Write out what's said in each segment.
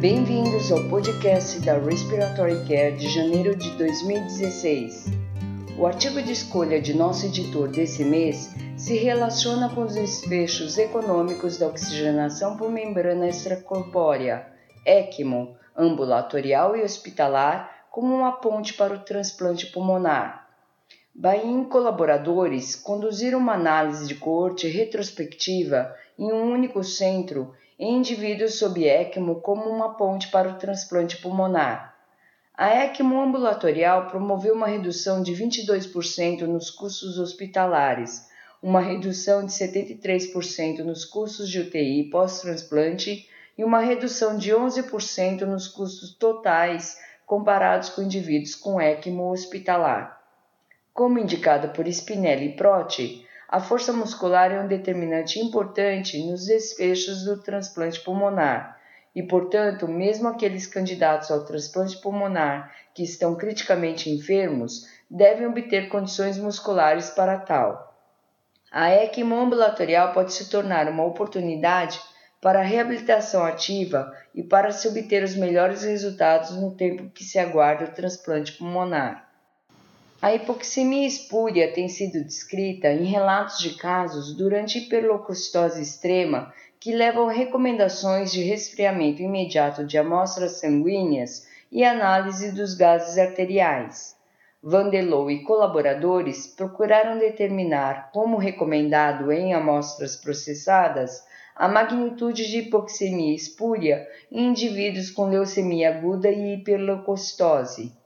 Bem-vindos ao podcast da Respiratory Care de janeiro de 2016. O artigo de escolha de nosso editor desse mês se relaciona com os desfechos econômicos da oxigenação por membrana extracorpórea, ECMO, ambulatorial e hospitalar, como uma ponte para o transplante pulmonar. Bain e colaboradores conduziram uma análise de coorte retrospectiva em um único centro em indivíduos sob ECMO como uma ponte para o transplante pulmonar. A ECMO ambulatorial promoveu uma redução de 22% nos custos hospitalares, uma redução de 73% nos custos de UTI pós-transplante e uma redução de 11% nos custos totais comparados com indivíduos com ECMO hospitalar. Como indicado por Spinelli e Proti, a força muscular é um determinante importante nos desfechos do transplante pulmonar e, portanto, mesmo aqueles candidatos ao transplante pulmonar que estão criticamente enfermos devem obter condições musculares para tal. A ECMO ambulatorial pode se tornar uma oportunidade para a reabilitação ativa e para se obter os melhores resultados no tempo que se aguarda o transplante pulmonar. A hipoxemia espúria tem sido descrita em relatos de casos durante hiperleucocitose extrema que levam recomendações de resfriamento imediato de amostras sanguíneas e análise dos gases arteriais. Vandelou e colaboradores procuraram determinar, como recomendado em amostras processadas, a magnitude de hipoxemia espúria em indivíduos com leucemia aguda e hiperleucocitose.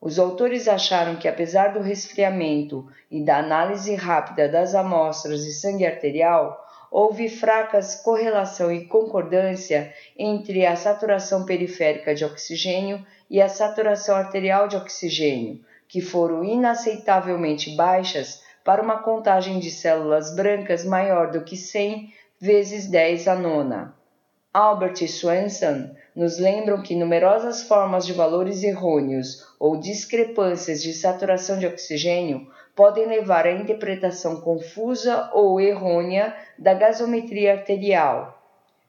Os autores acharam que, apesar do resfriamento e da análise rápida das amostras de sangue arterial, houve fracas correlação e concordância entre a saturação periférica de oxigênio e a saturação arterial de oxigênio, que foram inaceitavelmente baixas para uma contagem de células brancas maior do que 100 vezes 10 a nona. Albert Swenson nos lembram que numerosas formas de valores errôneos ou discrepâncias de saturação de oxigênio podem levar à interpretação confusa ou errônea da gasometria arterial.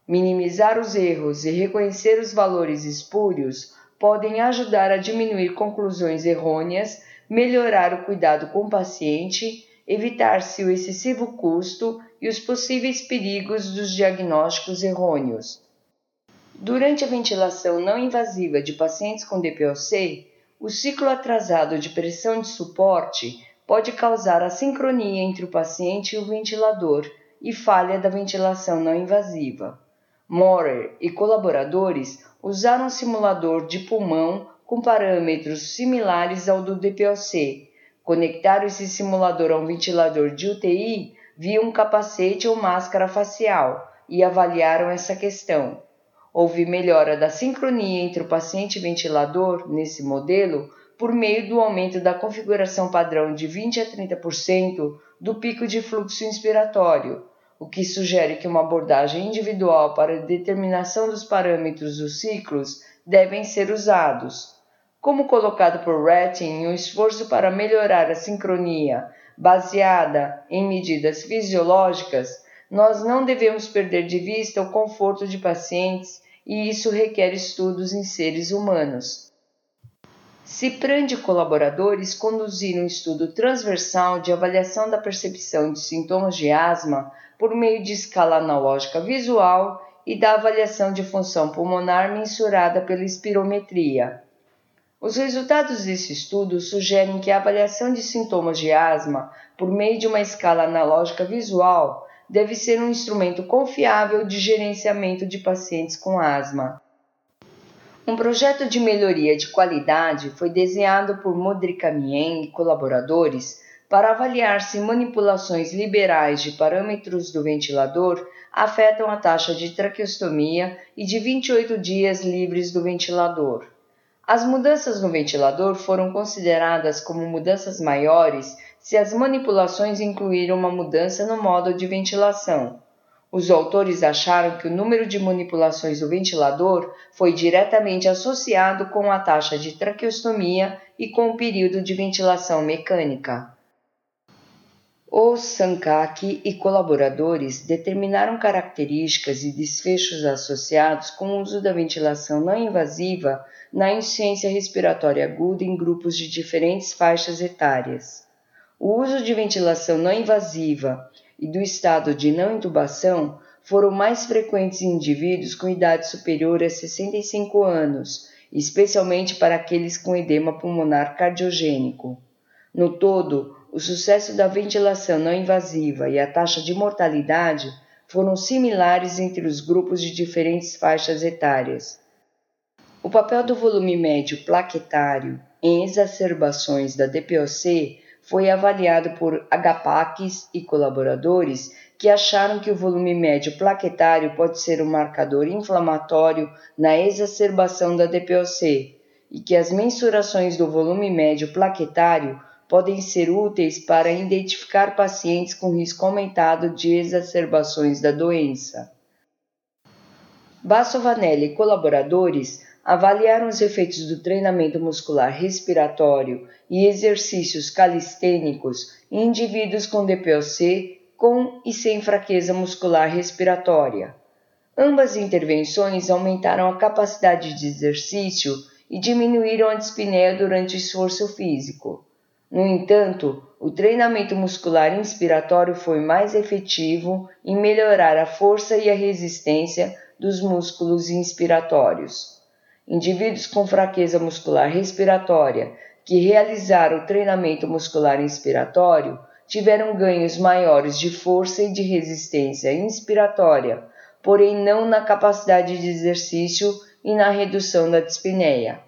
Minimizar os erros e reconhecer os valores espúrios podem ajudar a diminuir conclusões errôneas, melhorar o cuidado com o paciente, evitar-se o excessivo custo e os possíveis perigos dos diagnósticos errôneos. Durante a ventilação não invasiva de pacientes com DPOC, o ciclo atrasado de pressão de suporte pode causar assincronia entre o paciente e o ventilador e falha da ventilação não invasiva. Morer e colaboradores usaram um simulador de pulmão com parâmetros similares ao do DPOC. Conectaram esse simulador a um ventilador de UTI via um capacete ou máscara facial e avaliaram essa questão. Houve melhora da sincronia entre o paciente e ventilador nesse modelo por meio do aumento da configuração padrão de 20 a 30% do pico de fluxo inspiratório, o que sugere que uma abordagem individual para determinação dos parâmetros dos ciclos devem ser usados. Como colocado por Ratting, o um esforço para melhorar a sincronia baseada em medidas fisiológicas, nós não devemos perder de vista o conforto de pacientes e isso requer estudos em seres humanos. Cipran de colaboradores conduziram um estudo transversal de avaliação da percepção de sintomas de asma por meio de escala analógica visual e da avaliação de função pulmonar mensurada pela espirometria. Os resultados desse estudo sugerem que a avaliação de sintomas de asma por meio de uma escala analógica visual deve ser um instrumento confiável de gerenciamento de pacientes com asma. Um projeto de melhoria de qualidade foi desenhado por Modrica Mien e colaboradores para avaliar se manipulações liberais de parâmetros do ventilador afetam a taxa de traqueostomia e de 28 dias livres do ventilador. As mudanças no ventilador foram consideradas como mudanças maiores se as manipulações incluíram uma mudança no modo de ventilação. Os autores acharam que o número de manipulações do ventilador foi diretamente associado com a taxa de traqueostomia e com o período de ventilação mecânica. Os Sankaki e colaboradores determinaram características e desfechos associados com o uso da ventilação não invasiva na insuficiência respiratória aguda em grupos de diferentes faixas etárias. O uso de ventilação não invasiva e do estado de não intubação foram mais frequentes em indivíduos com idade superior a 65 anos, especialmente para aqueles com edema pulmonar cardiogênico. No todo, o sucesso da ventilação não invasiva e a taxa de mortalidade foram similares entre os grupos de diferentes faixas etárias. O papel do volume médio plaquetário em exacerbações da DPOC foi avaliado por HPACs e colaboradores que acharam que o volume médio plaquetário pode ser um marcador inflamatório na exacerbação da DPOC e que as mensurações do volume médio plaquetário podem ser úteis para identificar pacientes com risco aumentado de exacerbações da doença. Bassovanelli e colaboradores avaliaram os efeitos do treinamento muscular respiratório e exercícios calistênicos em indivíduos com DPOC com e sem fraqueza muscular respiratória. Ambas intervenções aumentaram a capacidade de exercício e diminuíram a dispneia durante o esforço físico. No entanto, o treinamento muscular inspiratório foi mais efetivo em melhorar a força e a resistência dos músculos inspiratórios. Indivíduos com fraqueza muscular respiratória que realizaram o treinamento muscular inspiratório tiveram ganhos maiores de força e de resistência inspiratória, porém não na capacidade de exercício e na redução da dispneia.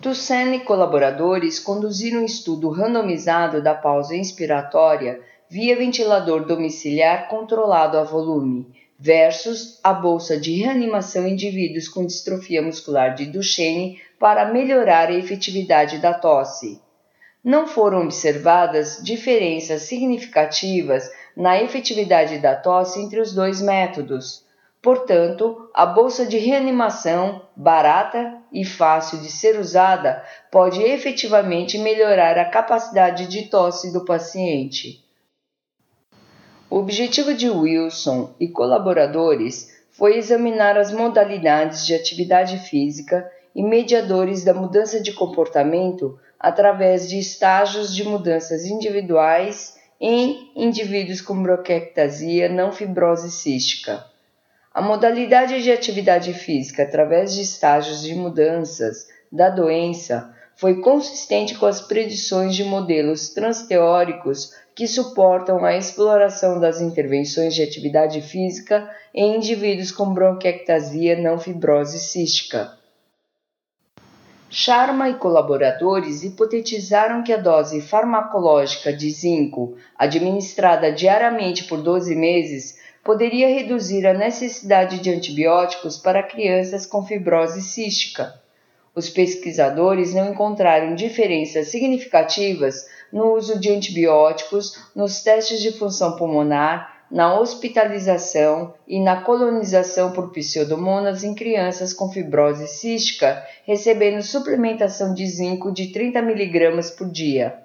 Toussaint e colaboradores conduziram um estudo randomizado da pausa inspiratória via ventilador domiciliar controlado a volume versus a bolsa de reanimação em indivíduos com distrofia muscular de Duchenne para melhorar a efetividade da tosse não foram observadas diferenças significativas na efetividade da tosse entre os dois métodos. Portanto, a bolsa de reanimação, barata e fácil de ser usada, pode efetivamente melhorar a capacidade de tosse do paciente. O objetivo de Wilson e colaboradores foi examinar as modalidades de atividade física e mediadores da mudança de comportamento através de estágios de mudanças individuais em indivíduos com bronquiectasia não fibrose cística. A modalidade de atividade física através de estágios de mudanças da doença foi consistente com as predições de modelos transteóricos que suportam a exploração das intervenções de atividade física em indivíduos com bronquiectasia não fibrose cística. Sharma e colaboradores hipotetizaram que a dose farmacológica de zinco, administrada diariamente por 12 meses, poderia reduzir a necessidade de antibióticos para crianças com fibrose cística. Os pesquisadores não encontraram diferenças significativas no uso de antibióticos nos testes de função pulmonar na hospitalização e na colonização por pseudomonas em crianças com fibrose cística, recebendo suplementação de zinco de 30 mg por dia.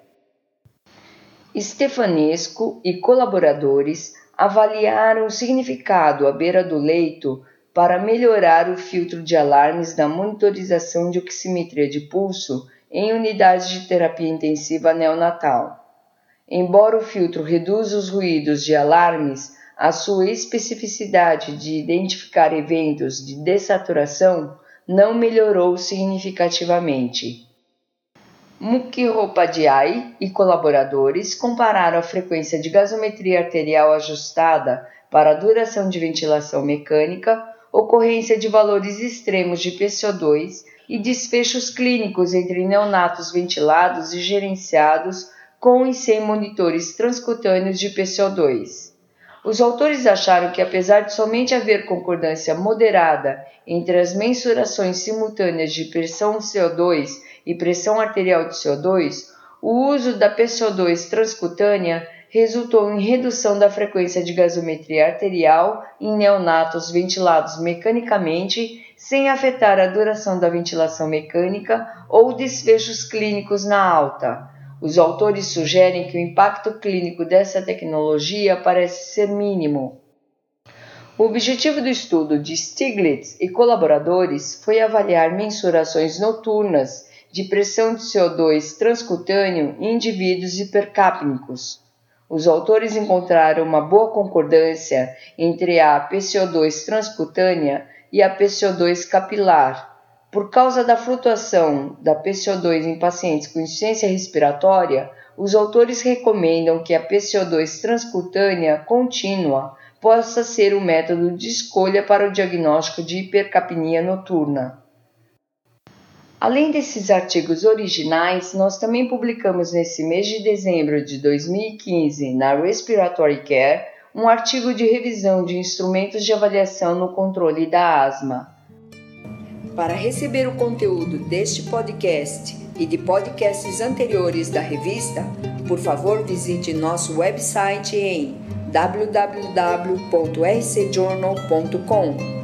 Stefanesco e colaboradores avaliaram o significado à beira do leito para melhorar o filtro de alarmes da monitorização de oximetria de pulso em unidades de terapia intensiva neonatal. Embora o filtro reduza os ruídos de alarmes, a sua especificidade de identificar eventos de dessaturação não melhorou significativamente. Mukhopadhyay e colaboradores compararam a frequência de gasometria arterial ajustada para a duração de ventilação mecânica, ocorrência de valores extremos de PCO2 e desfechos clínicos entre neonatos ventilados e gerenciados com e sem monitores transcutâneos de PCO2. Os autores acharam que, apesar de somente haver concordância moderada entre as mensurações simultâneas de pressão CO2 e pressão arterial de CO2, o uso da PCO2 transcutânea resultou em redução da frequência de gasometria arterial em neonatos ventilados mecanicamente, sem afetar a duração da ventilação mecânica ou desfechos clínicos na alta Os autores sugerem que o impacto clínico dessa tecnologia parece ser mínimo. O objetivo do estudo de Stiglitz e colaboradores foi avaliar mensurações noturnas de pressão de CO2 transcutâneo em indivíduos hipercápnicos. Os autores encontraram uma boa concordância entre a PCO2 transcutânea e a PCO2 capilar, por causa da flutuação da PCO2 em pacientes com insuficiência respiratória, os autores recomendam que a PCO2 transcutânea contínua possa ser o método de escolha para o diagnóstico de hipercapnia noturna. Além desses artigos originais, nós também publicamos nesse mês de dezembro de 2015 na Respiratory Care um artigo de revisão de instrumentos de avaliação no controle da asma. Para receber o conteúdo deste podcast e de podcasts anteriores da revista, por favor visite nosso website em www.rcjournal.com.